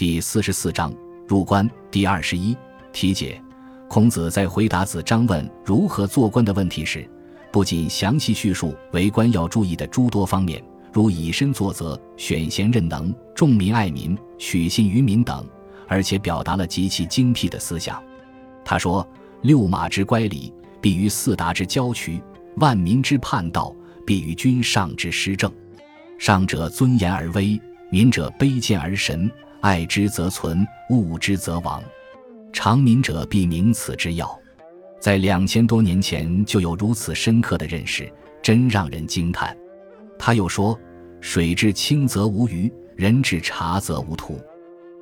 第四十四章入关第二十一题解。孔子在回答子张问如何做官的问题时，不仅详细叙述为官要注意的诸多方面，如以身作则、选贤任能、重民爱民、取信于民等，而且表达了极其精辟的思想。他说：“六马之乖离，必于四达之郊区；万民之叛道，必于君上之施政。上者尊严而威，民者卑贱而神。爱之则存，恶之则亡。”长民者必明此之要，在两千多年前就有如此深刻的认识，真让人惊叹。他又说：“水至清则无鱼，人至察则无徒。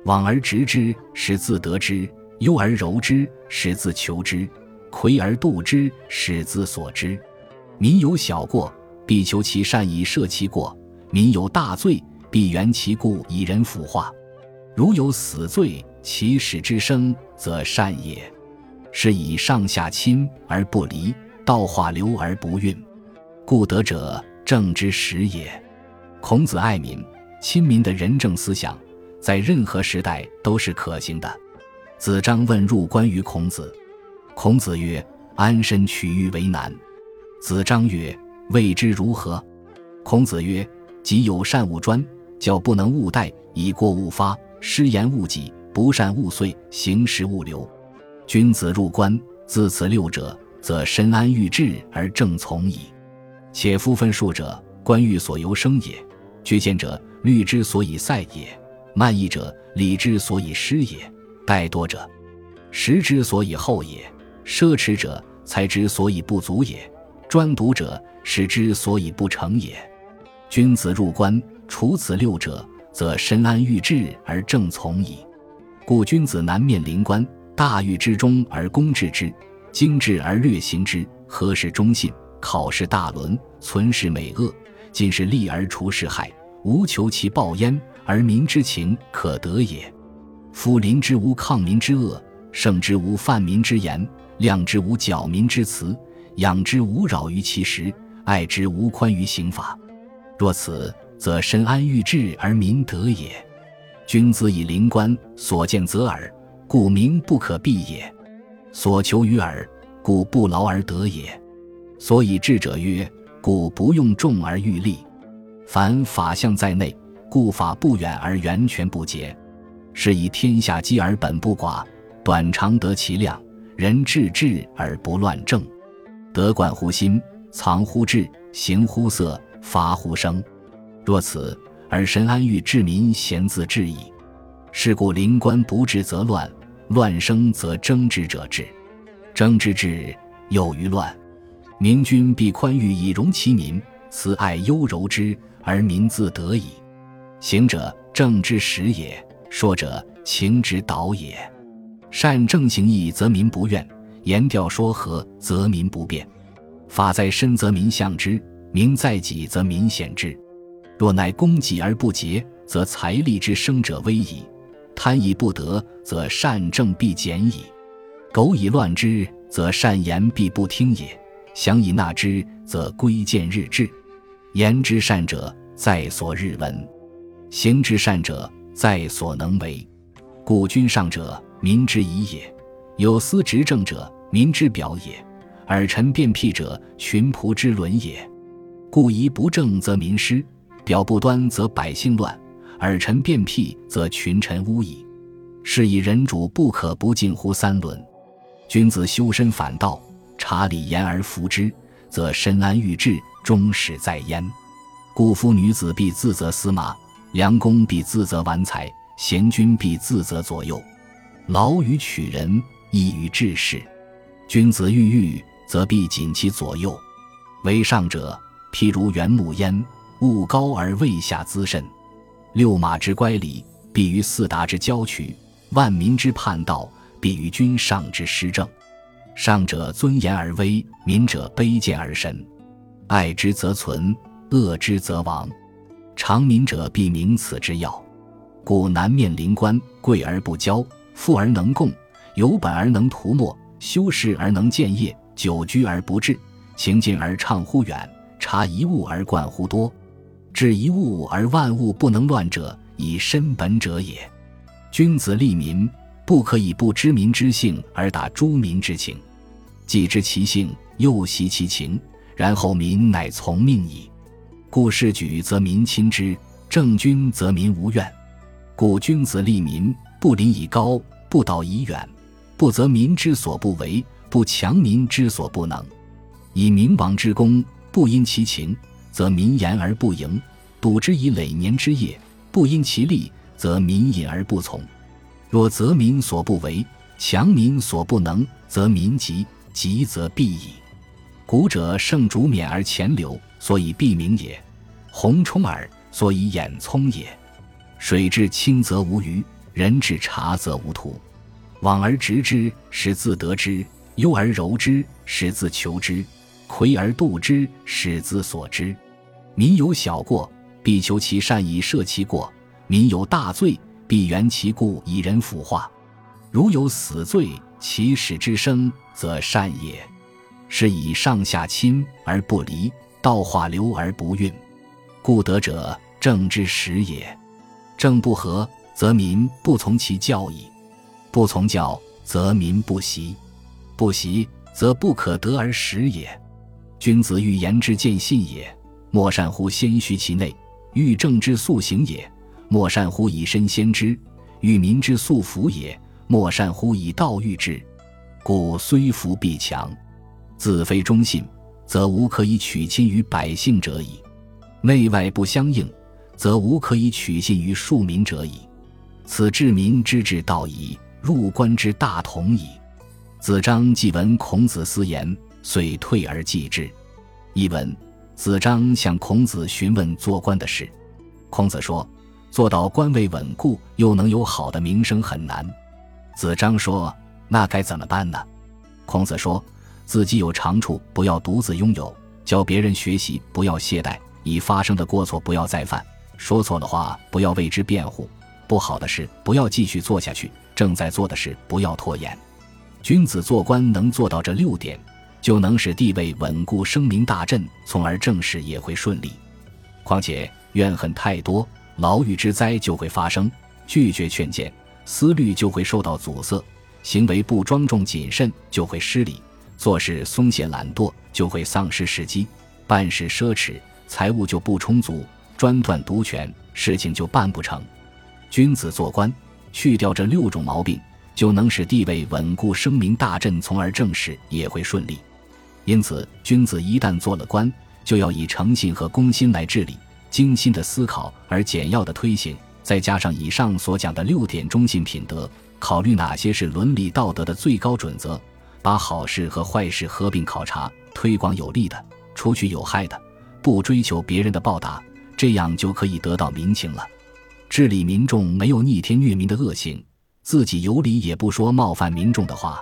往而直之，使自得之；忧而柔之，使自求之；魁而度之，使自所之。民有小过，必求其善以赦其过；民有大罪，必原其故以人腐化。如有死罪。”其始之生，则善也；是以上下亲而不离，道化流而不运，故德者正之始也。孔子爱民、亲民的仁政思想，在任何时代都是可行的。子张问入关于孔子，孔子曰：“安身取欲为难。”子张曰：“未知如何？”孔子曰：“己有善勿专，教不能勿怠，以过勿发，失言勿己。”不善勿遂，行时勿流。君子入关，自此六者，则身安欲治而正从矣。且夫分数者，官欲所由生也；居见者，律之所以塞也；慢意者，礼之所以失也；怠惰者，时之所以厚也；奢侈者，才之所以不足也；专独者，使之所以不成也。君子入关，除此六者，则身安欲治而正从矣。故君子难面临官，大欲之中而公治之，精致而略行之，何事忠信？考试大伦，存世美恶，尽是利而除是害，无求其报焉，而民之情可得也。夫临之无抗民之恶，胜之无犯民之言，量之无矫民之辞，养之无扰于其实，爱之无宽于刑法。若此，则身安欲治而民得也。君子以灵官，所见则耳，故名不可避也；所求于耳，故不劳而得也。所以智者曰：故不用重而欲利。凡法相在内，故法不远而源泉不竭。是以天下积而本不寡，短长得其量，人治治而不乱政，德管乎心，藏乎志，行乎色，发乎声。若此。而神安欲治民，贤自治矣。是故临官不治则乱，乱生则争之者治，争之治有于乱。明君必宽裕以容其民，慈爱优柔之，而民自得矣。行者正之始也，说者情之导也。善正行义，则民不怨；言调说和，则民不变。法在身，则民向之；民在己，则民显之。若乃攻己而不竭，则财力之生者危矣；贪以不得，则善政必减矣；苟以乱之，则善言必不听也；想以纳之，则贵贱日至。言之善者，在所日闻；行之善者，在所能为。故君上者，民之仪也；有司执政者，民之表也；尔臣辩辟者，群仆之伦也。故宜不正，则民失。表不端则百姓乱，耳臣变辟则群臣污矣。是以人主不可不近乎三伦。君子修身反道，察礼言而服之，则身安欲治，终始在焉。故夫女子必自责司马，良公必自责玩财，贤君必自责左右。劳于取人，易于治世。君子欲欲，则必谨其左右。为上者，譬如原木焉。物高而位下滋甚，六马之乖离，必于四达之郊区；万民之叛道，必于君上之施政。上者尊严而威，民者卑贱而神。爱之则存，恶之则亡。常民者必明此之要。故南面临官，贵而不骄，富而能共，有本而能图没，修饰而能建业，久居而不治，行近而畅乎远，察一物而贯乎多。治一物而万物不能乱者，以身本者也。君子利民，不可以不知民之性而达诸民之情。既知其性，又习其情，然后民乃从命矣。故事举则民亲之，正君则民无怨。故君子利民，不临以高，不导以远，不责民之所不为，不强民之所不能。以明王之功，不因其情，则民言而不盈；笃之以累年之业，不因其利，则民隐而不从。若则民所不为，强民所不能，则民急，急则必矣。古者圣主免而前流，所以必明也；洪冲耳，所以眼聪也。水至清则无鱼，人至察则无徒。往而直之，使自得之；忧而柔之，使自求之。魁而度之，使自所知。民有小过，必求其善以赦其过；民有大罪，必原其故以人腐化。如有死罪，其始之生，则善也。是以上下亲而不离，道化流而不运。故德者，正之始也。正不和，则民不从其教矣；不从教，则民不习；不习，则不可得而始也。君子欲言之见信也，莫善乎先虚其内；欲正之速行也，莫善乎以身先之；欲民之速服也，莫善乎以道御之。故虽服必强，自非忠信，则无可以取亲于百姓者矣；内外不相应，则无可以取信于庶民者矣。此治民之治道矣，入官之大同矣。子张既闻孔子思言。遂退而继之。译文：子张向孔子询问做官的事。孔子说：“做到官位稳固，又能有好的名声，很难。”子张说：“那该怎么办呢？”孔子说：“自己有长处，不要独自拥有；教别人学习，不要懈怠；已发生的过错，不要再犯；说错了话，不要为之辩护；不好的事，不要继续做下去；正在做的事，不要拖延。君子做官能做到这六点。”就能使地位稳固，声名大振，从而政事也会顺利。况且怨恨太多，牢狱之灾就会发生；拒绝劝谏，思虑就会受到阻塞；行为不庄重谨慎，就会失礼；做事松懈懒惰，就会丧失时机；办事奢侈，财物就不充足；专断独权，事情就办不成。君子做官，去掉这六种毛病，就能使地位稳固，声名大振，从而政事也会顺利。因此，君子一旦做了官，就要以诚信和公心来治理，精心的思考而简要的推行，再加上以上所讲的六点忠信品德，考虑哪些是伦理道德的最高准则，把好事和坏事合并考察，推广有利的，除去有害的，不追求别人的报答，这样就可以得到民情了。治理民众没有逆天虐民的恶行，自己有理也不说冒犯民众的话。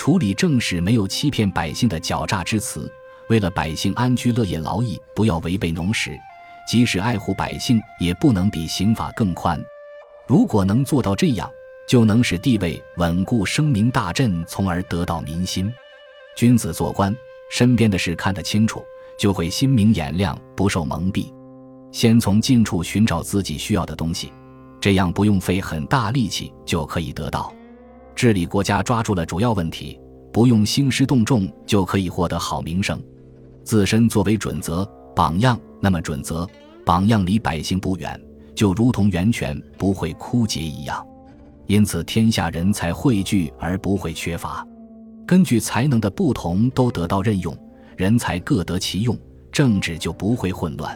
处理政事没有欺骗百姓的狡诈之词，为了百姓安居乐业劳役，不要违背农时，即使爱护百姓，也不能比刑法更宽。如果能做到这样，就能使地位稳固，声名大振，从而得到民心。君子做官，身边的事看得清楚，就会心明眼亮，不受蒙蔽。先从近处寻找自己需要的东西，这样不用费很大力气就可以得到。治理国家抓住了主要问题，不用兴师动众就可以获得好名声。自身作为准则榜样，那么准则榜样离百姓不远，就如同源泉不会枯竭一样。因此，天下人才汇聚而不会缺乏。根据才能的不同都得到任用，人才各得其用，政治就不会混乱。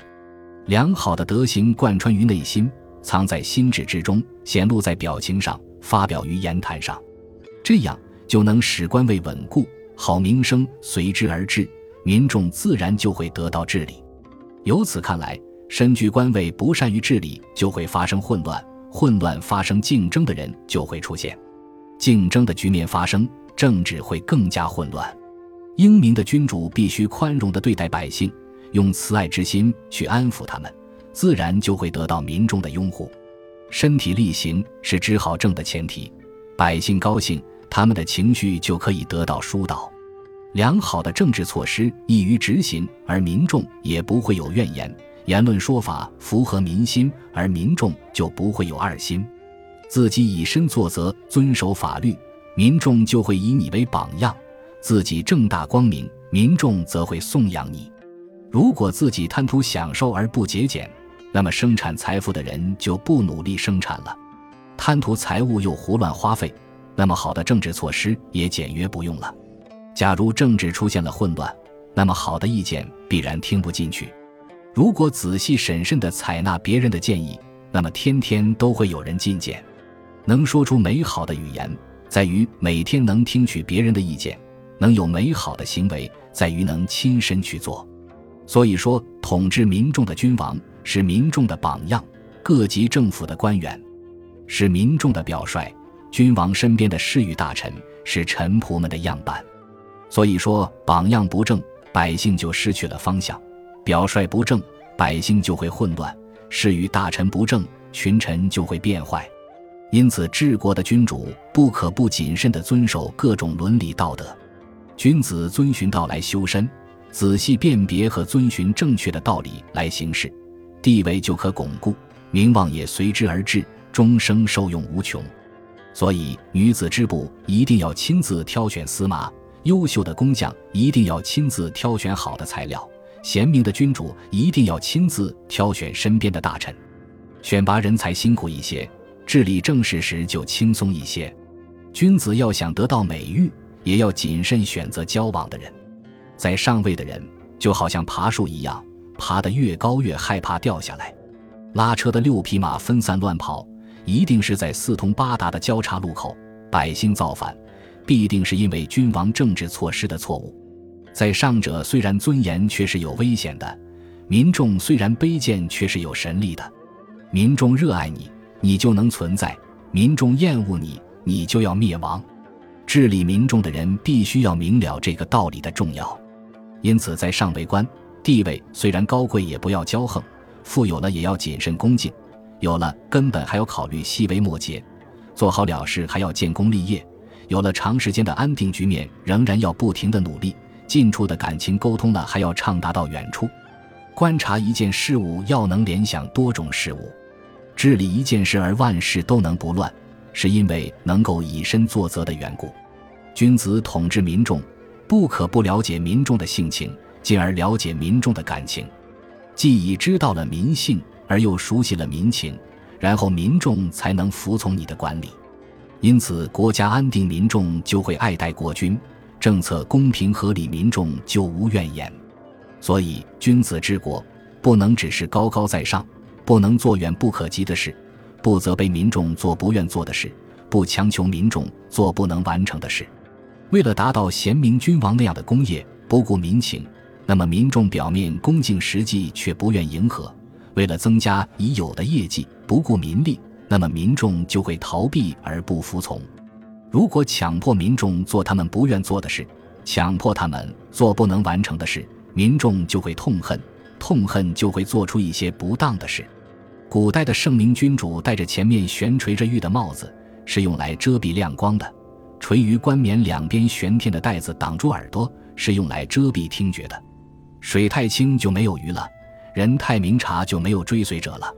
良好的德行贯穿于内心，藏在心智之中，显露在表情上，发表于言谈上。这样就能使官位稳固，好名声随之而至，民众自然就会得到治理。由此看来，身居官位不善于治理，就会发生混乱；混乱发生竞争的人就会出现，竞争的局面发生，政治会更加混乱。英明的君主必须宽容地对待百姓，用慈爱之心去安抚他们，自然就会得到民众的拥护。身体力行是治好政的前提，百姓高兴。他们的情绪就可以得到疏导，良好的政治措施易于执行，而民众也不会有怨言。言论说法符合民心，而民众就不会有二心。自己以身作则，遵守法律，民众就会以你为榜样；自己正大光明，民众则会颂扬你。如果自己贪图享受而不节俭，那么生产财富的人就不努力生产了；贪图财物又胡乱花费，那么好的政治措施也简约不用了。假如政治出现了混乱，那么好的意见必然听不进去。如果仔细审慎地采纳别人的建议，那么天天都会有人进谏。能说出美好的语言，在于每天能听取别人的意见；能有美好的行为，在于能亲身去做。所以说，统治民众的君王是民众的榜样，各级政府的官员是民众的表率，君王身边的侍御大臣是臣仆们的样板。所以说，榜样不正，百姓就失去了方向；表率不正，百姓就会混乱；侍御大臣不正，群臣就会变坏。因此，治国的君主不可不谨慎地遵守各种伦理道德。君子遵循道来修身，仔细辨别和遵循正确的道理来行事，地位就可巩固，名望也随之而至，终生受用无穷。所以，女子织布一定要亲自挑选丝麻。优秀的工匠一定要亲自挑选好的材料，贤明的君主一定要亲自挑选身边的大臣。选拔人才辛苦一些，治理政事时就轻松一些。君子要想得到美誉，也要谨慎选择交往的人。在上位的人就好像爬树一样，爬得越高越害怕掉下来。拉车的六匹马分散乱跑，一定是在四通八达的交叉路口，百姓造反。必定是因为君王政治措施的错误，在上者虽然尊严，却是有危险的；民众虽然卑贱，却是有神力的。民众热爱你，你就能存在；民众厌恶你，你就要灭亡。治理民众的人必须要明了这个道理的重要。因此，在上为官，地位虽然高贵，也不要骄横；富有了，也要谨慎恭敬；有了根本，还要考虑细微末节；做好了事，还要建功立业。有了长时间的安定局面，仍然要不停的努力。近处的感情沟通了，还要畅达到远处。观察一件事物，要能联想多种事物。治理一件事而万事都能不乱，是因为能够以身作则的缘故。君子统治民众，不可不了解民众的性情，进而了解民众的感情。既已知道了民性，而又熟悉了民情，然后民众才能服从你的管理。因此，国家安定，民众就会爱戴国君；政策公平合理，民众就无怨言。所以，君子治国不能只是高高在上，不能做远不可及的事，不责备民众做不愿做的事，不强求民众做不能完成的事。为了达到贤明君王那样的功业，不顾民情，那么民众表面恭敬，实际却不愿迎合；为了增加已有的业绩，不顾民力。那么民众就会逃避而不服从。如果强迫民众做他们不愿做的事，强迫他们做不能完成的事，民众就会痛恨，痛恨就会做出一些不当的事。古代的圣明君主戴着前面悬垂着玉的帽子，是用来遮蔽亮光的；垂于冠冕两边悬天的带子挡住耳朵，是用来遮蔽听觉的。水太清就没有鱼了，人太明察就没有追随者了。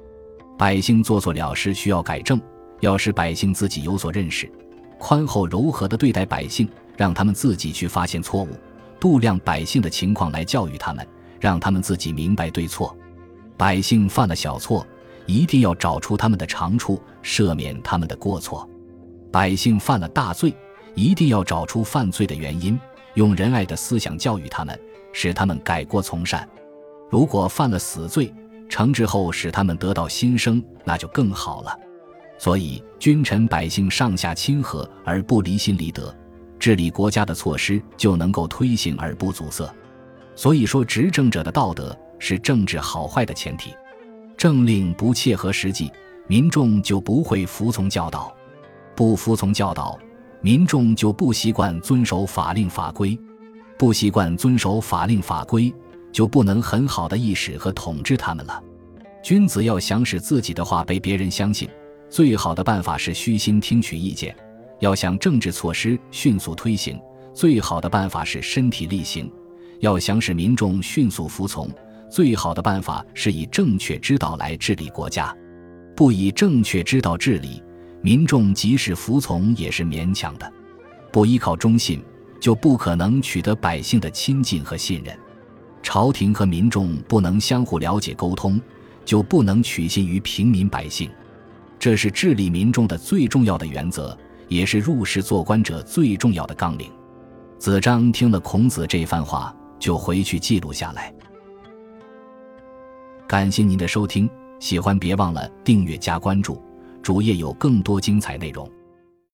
百姓做错了事需要改正，要使百姓自己有所认识，宽厚柔和地对待百姓，让他们自己去发现错误，度量百姓的情况来教育他们，让他们自己明白对错。百姓犯了小错，一定要找出他们的长处，赦免他们的过错；百姓犯了大罪，一定要找出犯罪的原因，用仁爱的思想教育他们，使他们改过从善。如果犯了死罪，惩治后使他们得到新生，那就更好了。所以君臣百姓上下亲和而不离心离德，治理国家的措施就能够推行而不阻塞。所以说，执政者的道德是政治好坏的前提。政令不切合实际，民众就不会服从教导；不服从教导，民众就不习惯遵守法令法规；不习惯遵守法令法规。就不能很好的意识和统治他们了。君子要想使自己的话被别人相信，最好的办法是虚心听取意见；要想政治措施迅速推行，最好的办法是身体力行；要想使民众迅速服从，最好的办法是以正确之道来治理国家。不以正确之道治理，民众即使服从也是勉强的。不依靠忠信，就不可能取得百姓的亲近和信任；朝廷和民众不能相互了解沟通，就不能取信于平民百姓。这是治理民众的最重要的原则，也是入世做官者最重要的纲领。子张听了孔子这番话，就回去记录下来。感谢您的收听，喜欢别忘了订阅加关注，主页有更多精彩内容。